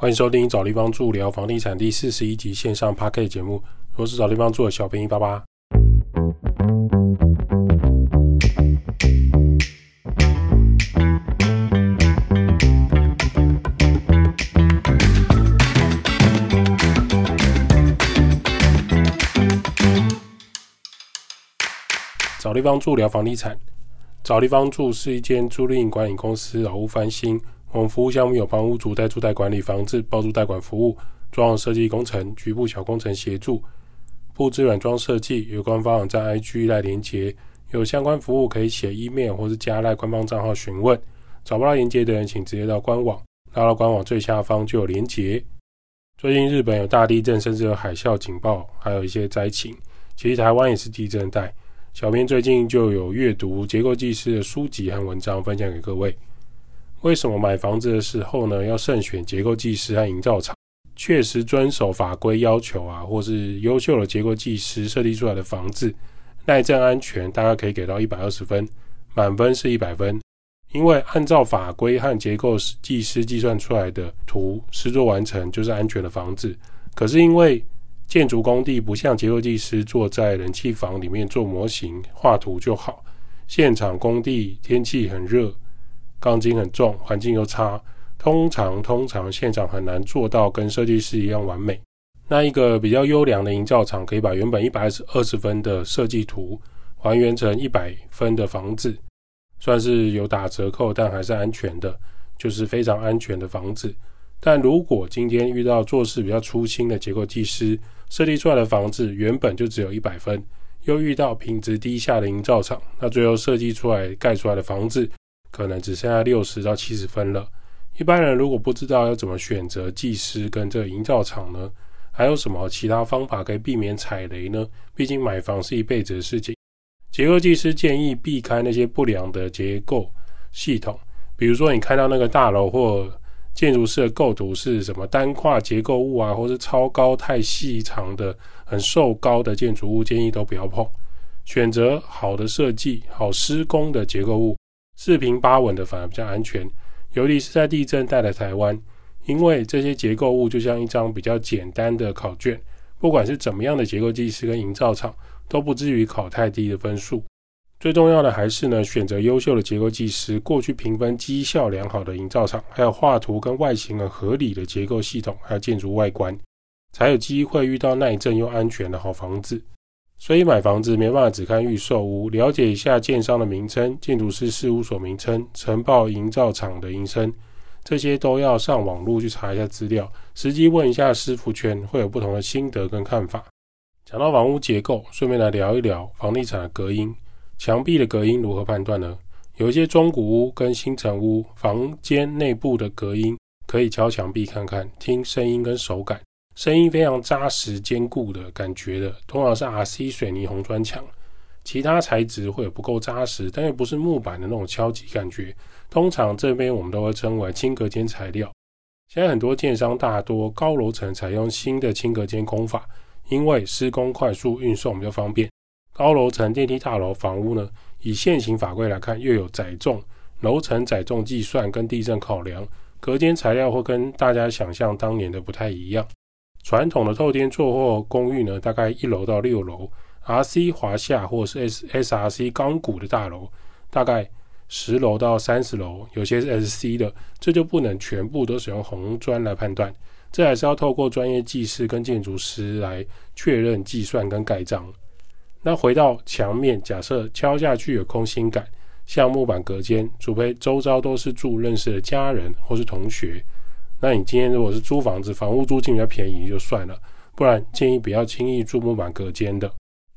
欢迎收听找地方住聊房地产第四十一集线上 p a r k 节目，我是找地方住的小便宜爸爸。找地方住聊房地产，找地方住是一间租赁管理公司，老屋翻新。我们服务项目有房屋主代租代管理房子、包租代管服务、装潢设计工程、局部小工程协助、布置软装设计。有官方网站 IG 来连接，有相关服务可以写 email 或是加赖官方账号询问。找不到连接的人，请直接到官网，拉到官网最下方就有连接。最近日本有大地震，甚至有海啸警报，还有一些灾情。其实台湾也是地震带。小编最近就有阅读结构技师的书籍和文章分享给各位。为什么买房子的时候呢，要慎选结构技师和营造厂，确实遵守法规要求啊，或是优秀的结构技师设计出来的房子，耐震安全大概可以给到一百二十分，满分是一百分。因为按照法规和结构技师计算出来的图，施作完成就是安全的房子。可是因为建筑工地不像结构技师坐在冷气房里面做模型画图就好，现场工地天气很热，钢筋很重，环境又差，通常通常现场很难做到跟设计师一样完美。那一个比较优良的营造厂可以把原本一百二十二十分的设计图还原成一百分的房子，算是有打折扣，但还是安全的，就是非常安全的房子。但如果今天遇到做事比较粗心的结构技师，设计出来的房子原本就只有一百分，又遇到品质低下的营造厂，那最后设计出来盖出来的房子可能只剩下六十到七十分了。一般人如果不知道要怎么选择技师跟这个营造厂呢，还有什么其他方法可以避免踩雷呢？毕竟买房是一辈子的事情。结构技师建议避开那些不良的结构系统，比如说你看到那个大楼或建筑师的构图是什么单跨结构物啊，或是超高太细长的、很瘦高的建筑物，建议都不要碰。选择好的设计、好施工的结构物，四平八稳的反而比较安全。尤其是在地震带的台湾，因为这些结构物就像一张比较简单的考卷，不管是怎么样的结构技师跟营造厂，都不至于考太低的分数。最重要的还是呢，选择优秀的结构技师，过去评分绩效良好的营造厂，还有画图跟外形很合理的结构系统，还有建筑外观，才有机会遇到耐震又安全的好房子。所以买房子没办法只看预售屋，了解一下建商的名称、建筑师事务所名称、承包营造厂的名称，这些都要上网络去查一下资料，实际问一下师傅圈，会有不同的心得跟看法。讲到房屋结构，顺便来聊一聊房地产的隔音。墙壁的隔音如何判断呢？有一些中古屋跟新城屋房间内部的隔音，可以敲墙壁看看，听声音跟手感，声音非常扎实坚固的感觉的，通常是 RC 水泥红砖墙，其他材质会有不够扎实，但又不是木板的那种敲击感觉。通常这边我们都会称为轻隔间材料。现在很多建商大多高楼层采用新的轻隔间工法，因为施工快速，运送比较方便。高楼层电梯大楼房屋呢，以现行法规来看，又有载重、楼层载重计算跟地震考量，隔间材料会跟大家想象当年的不太一样。传统的透天座或公寓呢，大概一楼到六楼，RC 华夏或是 S SRC 钢骨的大楼，大概十楼到三十楼，有些是 SC 的，这就不能全部都使用红砖来判断，这还是要透过专业技师跟建筑师来确认计算跟盖章。那回到墙面，假设敲下去有空心感，像木板隔间，除非周遭都是住认识的家人或是同学，那你今天如果是租房子，房屋租金比较便宜就算了，不然建议不要轻易住木板隔间的。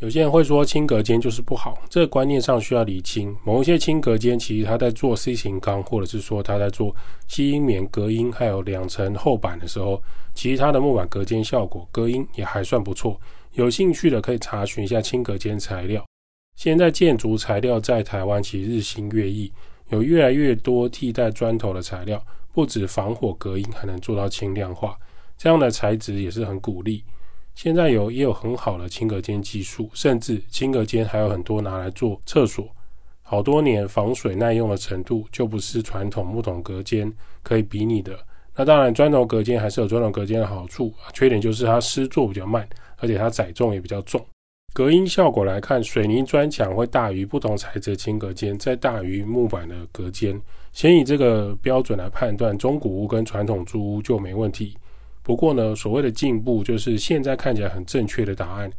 有些人会说轻隔间就是不好，这个观念上需要理清。某一些轻隔间其实他在做 C 型钢，或者是说他在做吸音棉隔音，还有两层厚板的时候，其实它的木板隔间效果隔音也还算不错。有兴趣的可以查询一下轻隔间材料。现在建筑材料在台湾其实日新月异，有越来越多替代砖头的材料，不止防火隔音，还能做到轻量化。这样的材质也是很鼓励。现在有也有很好的轻隔间技术，甚至轻隔间还有很多拿来做厕所，好多年防水耐用的程度就不是传统木桶隔间可以比拟的。那当然，砖头隔间还是有砖头隔间的好处，缺点就是它施作比较慢，而且它载重也比较重。隔音效果来看，水泥砖墙会大于不同材质的轻隔间，再大于木板的隔间。先以这个标准来判断，中古屋跟传统租屋就没问题。不过呢，所谓的进步就是现在看起来很正确的答案，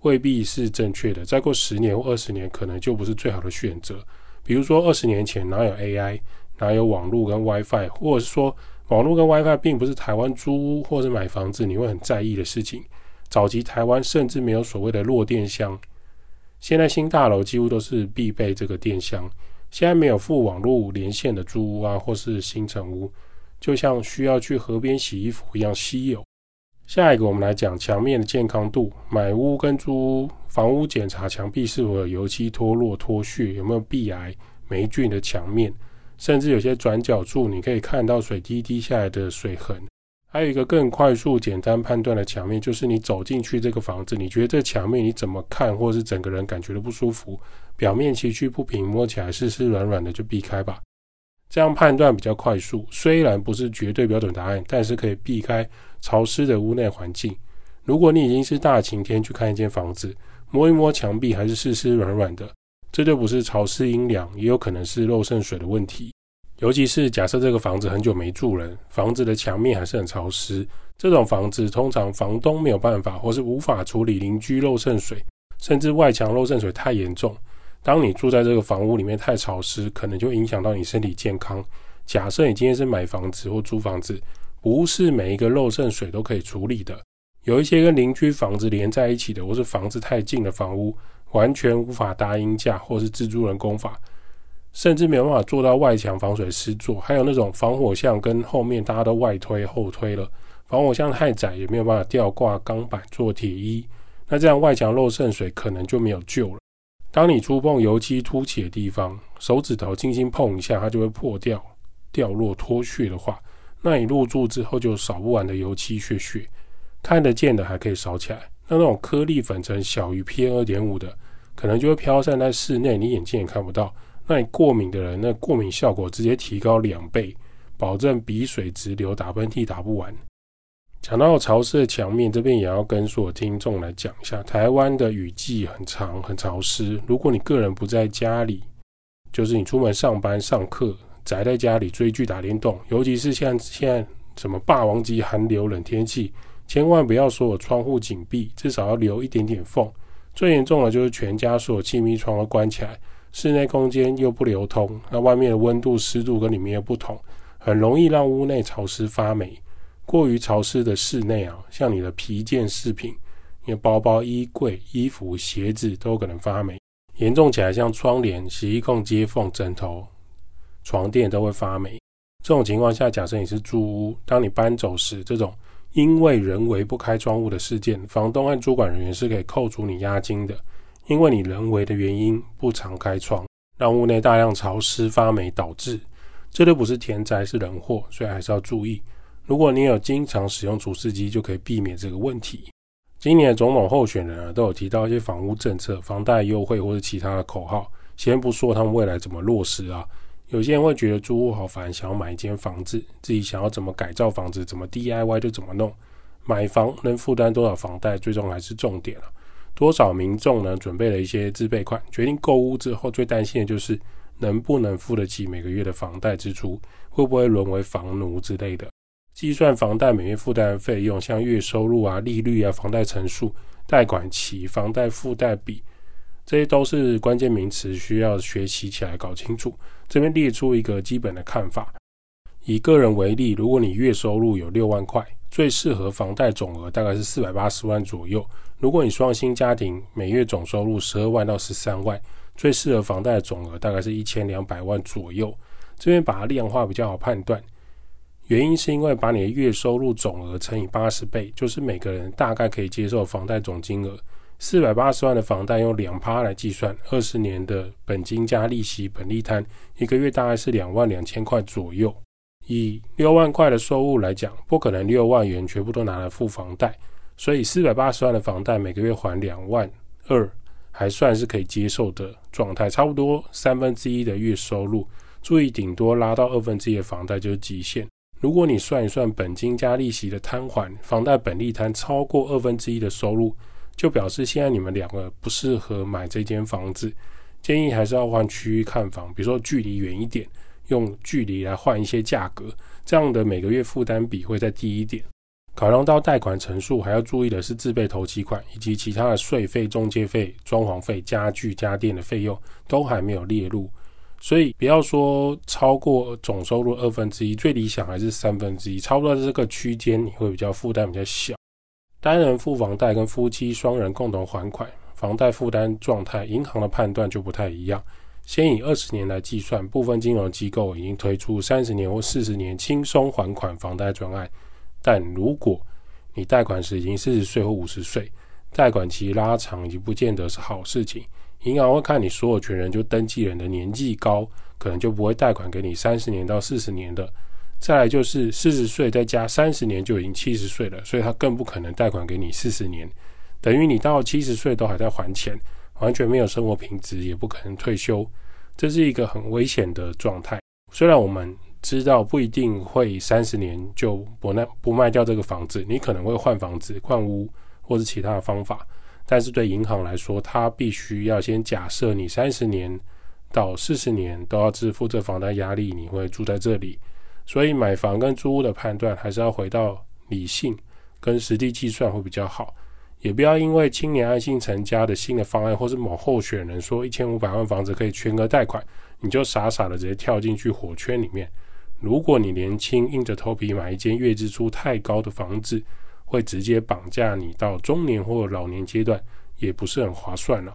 未必是正确的。再过十年或二十年，可能就不是最好的选择。比如说二十年前哪有 AI，哪有网络跟 WiFi，或者是说网络跟 WiFi 并不是台湾租屋或是买房子你会很在意的事情。早期台湾甚至没有所谓的弱电箱，现在新大楼几乎都是必备这个电箱。现在没有附网络连线的租屋啊，或是新城屋，就像需要去河边洗衣服一样稀有。下一个，我们来讲墙面的健康度。买屋跟租屋，房屋检查墙壁是否有油漆脱落、脱屑，有没有壁癌、霉菌的墙面，甚至有些转角处，你可以看到水滴滴下来的水痕。还有一个更快速、简单判断的墙面，就是你走进去这个房子，你觉得这墙面你怎么看，或是整个人感觉都不舒服，表面崎岖不平，摸起来湿湿软软的，就避开吧。这样判断比较快速，虽然不是绝对标准答案，但是可以避开潮湿的屋内环境。如果你已经是大晴天去看一间房子，摸一摸墙壁还是湿湿软软的，这就不是潮湿阴凉，也有可能是漏渗水的问题。尤其是假设这个房子很久没住人，房子的墙面还是很潮湿，这种房子通常房东没有办法，或是无法处理邻居漏渗水，甚至外墙漏渗水太严重。当你住在这个房屋里面太潮湿，可能就影响到你身体健康。假设你今天是买房子或租房子，不是每一个漏渗水都可以处理的，有一些跟邻居房子连在一起的，或是房子太近的房屋，完全无法搭阴架或是自助人工法。甚至没有办法做到外墙防水施作，还有那种防火巷跟后面大家都外推后推了，防火巷太窄也没有办法吊挂钢板做铁衣，那这样外墙漏渗水可能就没有救了。当你触碰油漆凸起的地方，手指头轻轻碰一下，它就会破掉、掉落、脱屑的话，那你入住之后就扫不完的油漆屑屑，看得见的还可以扫起来，那那种颗粒粉尘小于 PM 二点五的，可能就会飘散在室内，你眼睛也看不到。那你过敏的人，那过敏效果直接提高两倍，保证鼻水直流、打喷嚏打不完。讲到潮湿的墙面，这边也要跟所有听众来讲一下，台湾的雨季很长、很潮湿。如果你个人不在家里，就是你出门上班、上课，宅在家里追剧、打电动，尤其是像现在什么霸王级寒流、冷天气，千万不要说有窗户紧闭，至少要留一点点缝。最严重的就是全家所有气密窗都关起来。室内空间又不流通，那外面的温度、湿度跟里面又不同，很容易让屋内潮湿发霉。过于潮湿的室内啊，像你的皮件饰品、你的包包、衣柜、衣服、鞋子都可能发霉。严重起来，像窗帘、洗衣控接缝、枕头、床垫都会发霉。这种情况下，假设你是租屋，当你搬走时，这种因为人为不开窗户的事件，房东和主管人员是可以扣除你押金的。因为你人为的原因不常开窗，让屋内大量潮湿发霉，导致这都不是天灾，是人祸，所以还是要注意。如果你有经常使用除湿机，就可以避免这个问题。今年的总统候选人啊，都有提到一些房屋政策、房贷优惠或者其他的口号。先不说他们未来怎么落实啊，有些人会觉得租屋好烦，想要买一间房子，自己想要怎么改造房子，怎么 DIY 就怎么弄。买房能负担多少房贷，最终还是重点了。多少民众呢？准备了一些自备款，决定购屋之后，最担心的就是能不能付得起每个月的房贷支出，会不会沦为房奴之类的。计算房贷每月负担的费用，像月收入啊、利率啊、房贷成数、贷款期、房贷负贷比，这些都是关键名词，需要学习起来搞清楚。这边列出一个基本的看法：以个人为例，如果你月收入有六万块，最适合房贷总额大概是四百八十万左右。如果你双薪家庭，每月总收入十二万到十三万，最适合房贷的总额大概是一千两百万左右。这边把它量化比较好判断，原因是因为把你的月收入总额乘以八十倍，就是每个人大概可以接受房贷总金额。四百八十万的房贷用两趴来计算，二十年的本金加利息、本利摊，一个月大概是两万两千块左右。以六万块的收入来讲，不可能六万元全部都拿来付房贷。所以四百八十万的房贷每个月还两万二，还算是可以接受的状态，差不多三分之一的月收入。注意，顶多拉到二分之一的房贷就是极限。如果你算一算本金加利息的摊还，房贷本利摊超过二分之一的收入，就表示现在你们两个不适合买这间房子，建议还是要换区域看房，比如说距离远一点，用距离来换一些价格，这样的每个月负担比会再低一点。考量到贷款成数，还要注意的是自备头期款以及其他的税费、中介费、装潢费、家具家电的费用都还没有列入，所以不要说超过总收入二分之一，最理想还是三分之一，差不多这个区间你会比较负担比较小。单人付房贷跟夫妻双人共同还款，房贷负担状态，银行的判断就不太一样。先以二十年来计算，部分金融机构已经推出三十年或四十年轻松还款房贷专案。但如果你贷款时已经四十岁或五十岁，贷款期拉长已经不见得是好事情。银行会看你所有权人就登记人的年纪高，可能就不会贷款给你三十年到四十年的。再来就是四十岁再加三十年就已经七十岁了，所以他更不可能贷款给你四十年，等于你到七十岁都还在还钱，完全没有生活品质，也不可能退休，这是一个很危险的状态。虽然我们。知道不一定会三十年就不卖不卖掉这个房子，你可能会换房子、换屋或者其他的方法。但是对银行来说，它必须要先假设你三十年到四十年都要支付这房贷压力，你会住在这里。所以买房跟租屋的判断还是要回到理性跟实地计算会比较好。也不要因为青年安心成家的新的方案，或是某候选人说一千五百万房子可以全额贷款，你就傻傻的直接跳进去火圈里面。如果你年轻硬着头皮买一间月支出太高的房子，会直接绑架你到中年或老年阶段，也不是很划算了。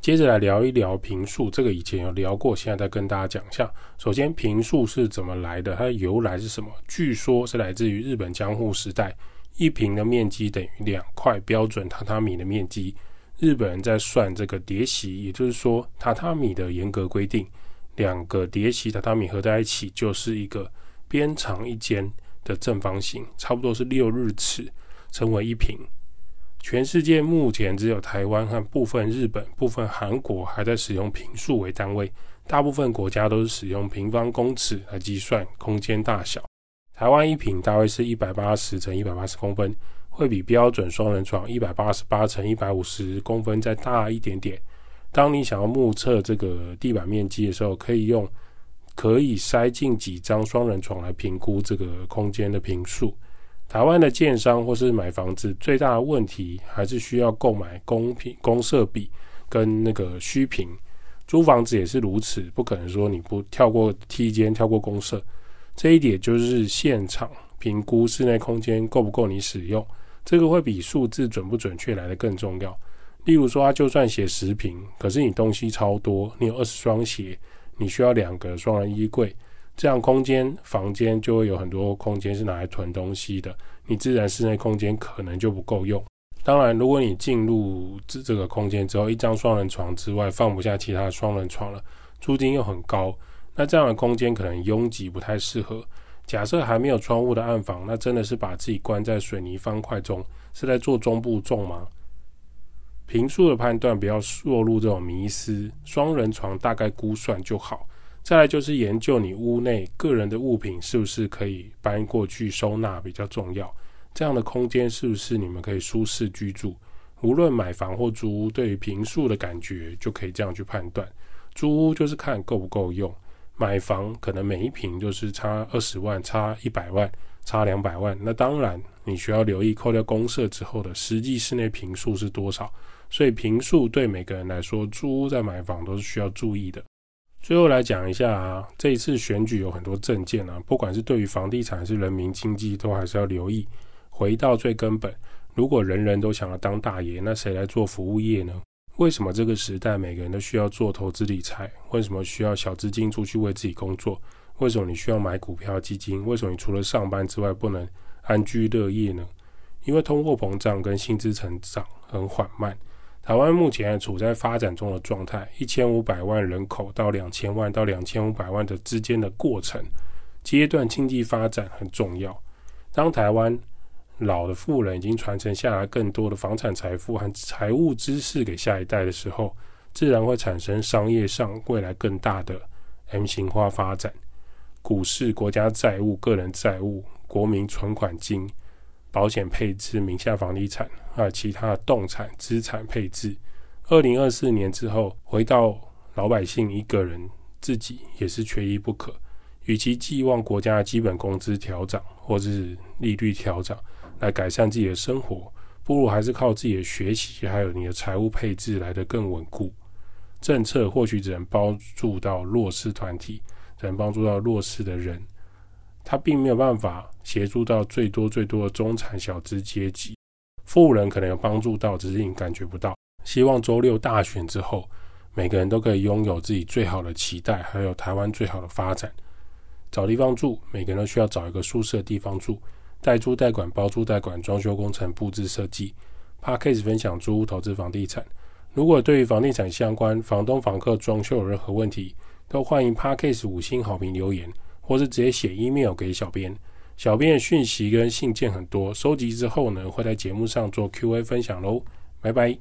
接着来聊一聊平数，这个以前有聊过，现在再跟大家讲一下。首先，平数是怎么来的？它的由来是什么？据说是来自于日本江户时代，一平的面积等于两块标准榻榻米的面积。日本人在算这个叠席，也就是说榻榻米的严格规定。两个叠席榻榻米合在一起，就是一个边长一间的正方形，差不多是六日尺，称为一平。全世界目前只有台湾和部分日本、部分韩国还在使用平数为单位，大部分国家都是使用平方公尺来计算空间大小。台湾一平大约是一百八十乘一百八十公分，会比标准双人床一百八十八乘一百五十公分再大一点点。当你想要目测这个地板面积的时候，可以用可以塞进几张双人床来评估这个空间的平数。台湾的建商或是买房子最大的问题，还是需要购买公平公设比跟那个虚平。租房子也是如此，不可能说你不跳过梯间、跳过公设。这一点就是现场评估室内空间够不够你使用，这个会比数字准不准确来的更重要。例如说，他就算写十平，可是你东西超多，你有二十双鞋，你需要两个双人衣柜，这样空间房间就会有很多空间是拿来囤东西的，你自然室内空间可能就不够用。当然，如果你进入这这个空间之后，一张双人床之外放不下其他双人床了，租金又很高，那这样的空间可能拥挤，不太适合。假设还没有窗户的暗房，那真的是把自己关在水泥方块中，是在做中部重吗？平数的判断不要落入这种迷思，双人床大概估算就好。再来就是研究你屋内个人的物品是不是可以搬过去收纳比较重要。这样的空间是不是你们可以舒适居住？无论买房或租屋，对于平数的感觉就可以这样去判断。租屋就是看够不够用，买房可能每一平就是差二十万、差一百万、差两百万。那当然你需要留意扣掉公社之后的实际室内平数是多少。所以平数对每个人来说，租屋在买房都是需要注意的。最后来讲一下啊，这一次选举有很多证件啊，不管是对于房地产还是人民经济，都还是要留意。回到最根本，如果人人都想要当大爷，那谁来做服务业呢？为什么这个时代每个人都需要做投资理财？为什么需要小资金出去为自己工作？为什么你需要买股票基金？为什么你除了上班之外不能安居乐业呢？因为通货膨胀跟薪资成长很缓慢。台湾目前处在发展中的状态，一千五百万人口到两千万到两千五百万的之间的过程阶段，经济发展很重要。当台湾老的富人已经传承下来更多的房产财富和财务知识给下一代的时候，自然会产生商业上未来更大的 M 型化发展。股市、国家债务、个人债务、国民存款金、保险配置、名下房地产还有其他的动产资产配置。二零二四年之后，回到老百姓一个人自己也是缺一不可。与其寄望国家的基本工资调涨或是利率调涨来改善自己的生活，不如还是靠自己的学习，还有你的财务配置来得更稳固。政策或许只能帮助到弱势团体，只能帮助到弱势的人，他并没有办法协助到最多最多的中产小资阶级。富人可能有帮助到，只是你感觉不到。希望周六大选之后，每个人都可以拥有自己最好的期待，还有台湾最好的发展。找地方住，每个人都需要找一个舒适的地方住。代租代管、包租代管、装修工程、布置设计。p a r k a s 分享租屋投资房地产。如果对于房地产相关、房东、房客装修有任何问题，都欢迎 p a r k a s 五星好评留言，或是直接写 email 给小编。小编的讯息跟信件很多，收集之后呢，会在节目上做 Q&A 分享喽。拜拜。